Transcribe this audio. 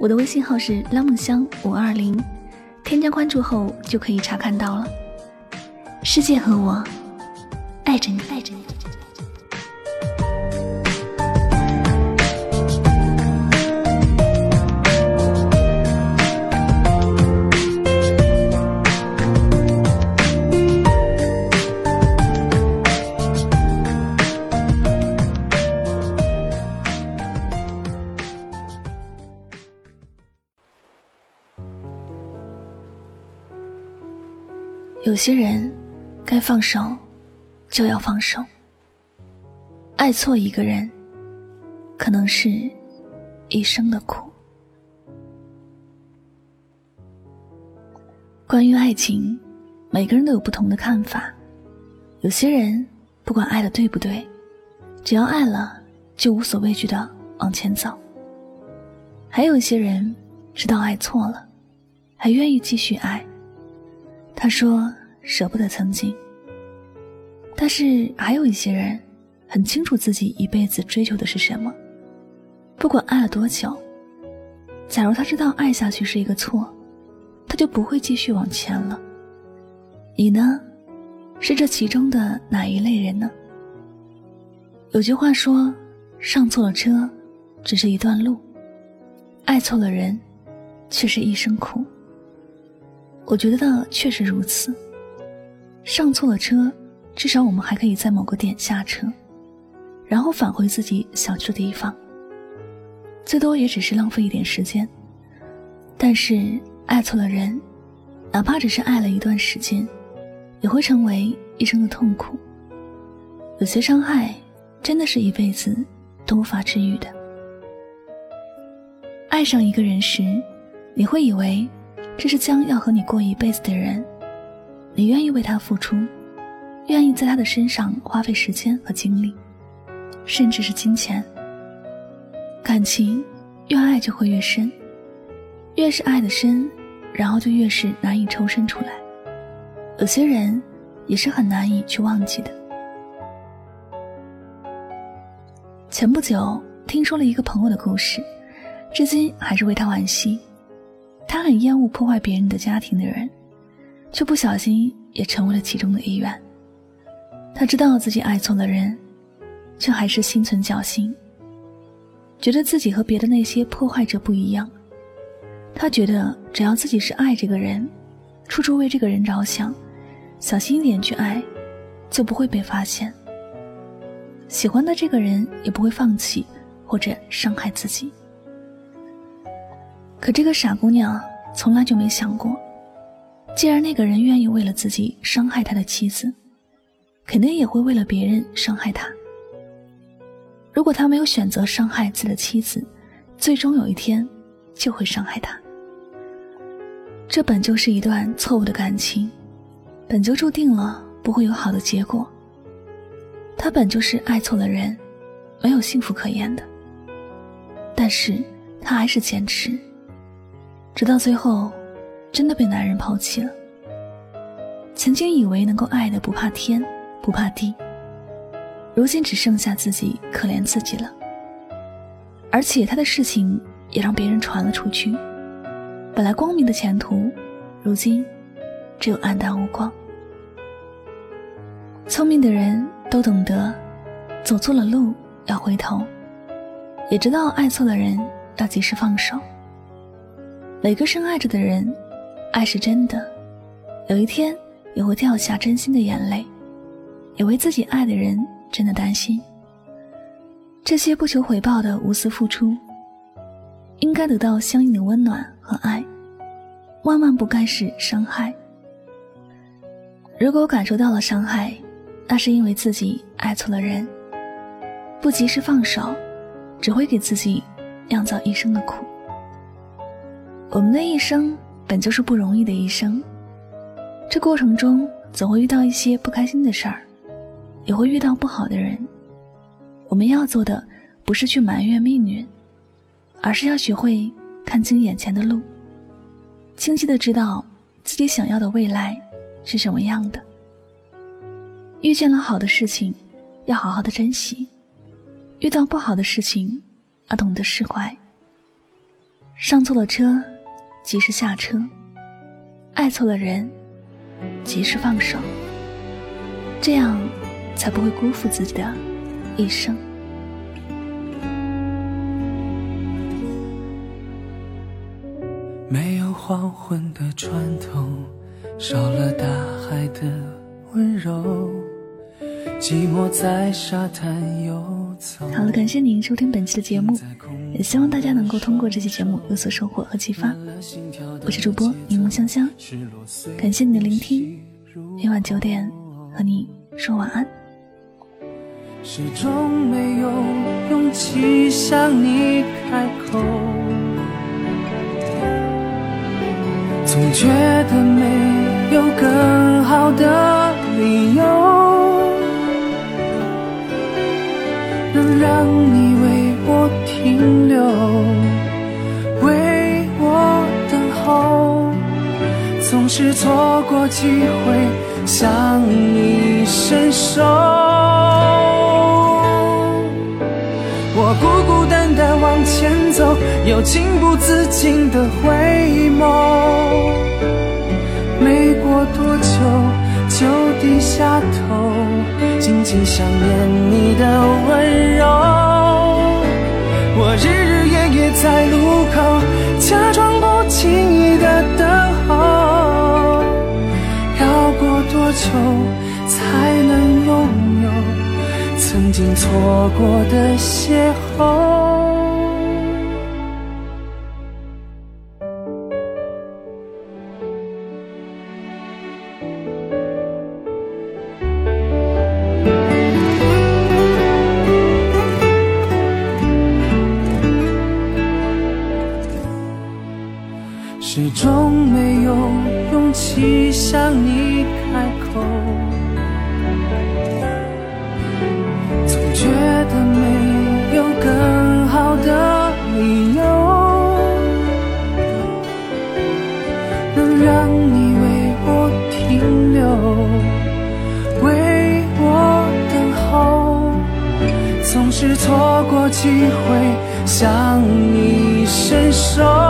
我的微信号是拉梦香五二零，添加关注后就可以查看到了。世界和我爱着你，爱着你。有些人，该放手，就要放手。爱错一个人，可能是一生的苦。关于爱情，每个人都有不同的看法。有些人不管爱的对不对，只要爱了，就无所畏惧的往前走。还有些人知道爱错了，还愿意继续爱。他说：“舍不得曾经。”但是还有一些人，很清楚自己一辈子追求的是什么。不管爱了多久，假如他知道爱下去是一个错，他就不会继续往前了。你呢？是这其中的哪一类人呢？有句话说：“上错了车，只是一段路；爱错了人，却是一生苦。”我觉得确实如此。上错了车，至少我们还可以在某个点下车，然后返回自己想去的地方。最多也只是浪费一点时间。但是爱错了人，哪怕只是爱了一段时间，也会成为一生的痛苦。有些伤害，真的是一辈子都无法治愈的。爱上一个人时，你会以为。这是将要和你过一辈子的人，你愿意为他付出，愿意在他的身上花费时间和精力，甚至是金钱。感情越爱就会越深，越是爱的深，然后就越是难以抽身出来。有些人也是很难以去忘记的。前不久听说了一个朋友的故事，至今还是为他惋惜。他很厌恶破坏别人的家庭的人，却不小心也成为了其中的一员。他知道自己爱错了人，却还是心存侥幸，觉得自己和别的那些破坏者不一样。他觉得只要自己是爱这个人，处处为这个人着想，小心一点去爱，就不会被发现。喜欢的这个人也不会放弃或者伤害自己。可这个傻姑娘从来就没想过，既然那个人愿意为了自己伤害他的妻子，肯定也会为了别人伤害他。如果他没有选择伤害自己的妻子，最终有一天就会伤害他。这本就是一段错误的感情，本就注定了不会有好的结果。他本就是爱错了人，没有幸福可言的。但是他还是坚持。直到最后，真的被男人抛弃了。曾经以为能够爱的不怕天不怕地，如今只剩下自己可怜自己了。而且他的事情也让别人传了出去，本来光明的前途，如今只有黯淡无光。聪明的人都懂得，走错了路要回头，也知道爱错了人要及时放手。每个深爱着的人，爱是真的，有一天也会掉下真心的眼泪，也为自己爱的人真的担心。这些不求回报的无私付出，应该得到相应的温暖和爱，万万不该是伤害。如果感受到了伤害，那是因为自己爱错了人，不及时放手，只会给自己酿造一生的苦。我们的一生本就是不容易的一生，这过程中总会遇到一些不开心的事儿，也会遇到不好的人。我们要做的不是去埋怨命运，而是要学会看清眼前的路，清晰的知道自己想要的未来是什么样的。遇见了好的事情，要好好的珍惜；遇到不好的事情，要懂得释怀。上错了车。及时下车，爱错了人，及时放手，这样才不会辜负自己的一生。没有黄昏的船头，少了大海的温柔。寂寞在沙滩游。好了，感谢您收听本期的节目，也希望大家能够通过这期节目有所收获和启发。我是主播柠檬香香，感谢你的聆听。每晚九点和你说晚安。始终没有勇气向你开口，总觉得没有更好的机会向你伸手。我孤孤单单往前走，又情不自禁的回眸，没过多久就低下头。紧紧想念你的温柔，我日日夜夜在路口，才能拥有曾经错过的邂逅？向你开口，总觉得没有更好的理由，能让你为我停留，为我等候，总是错过机会向你伸手。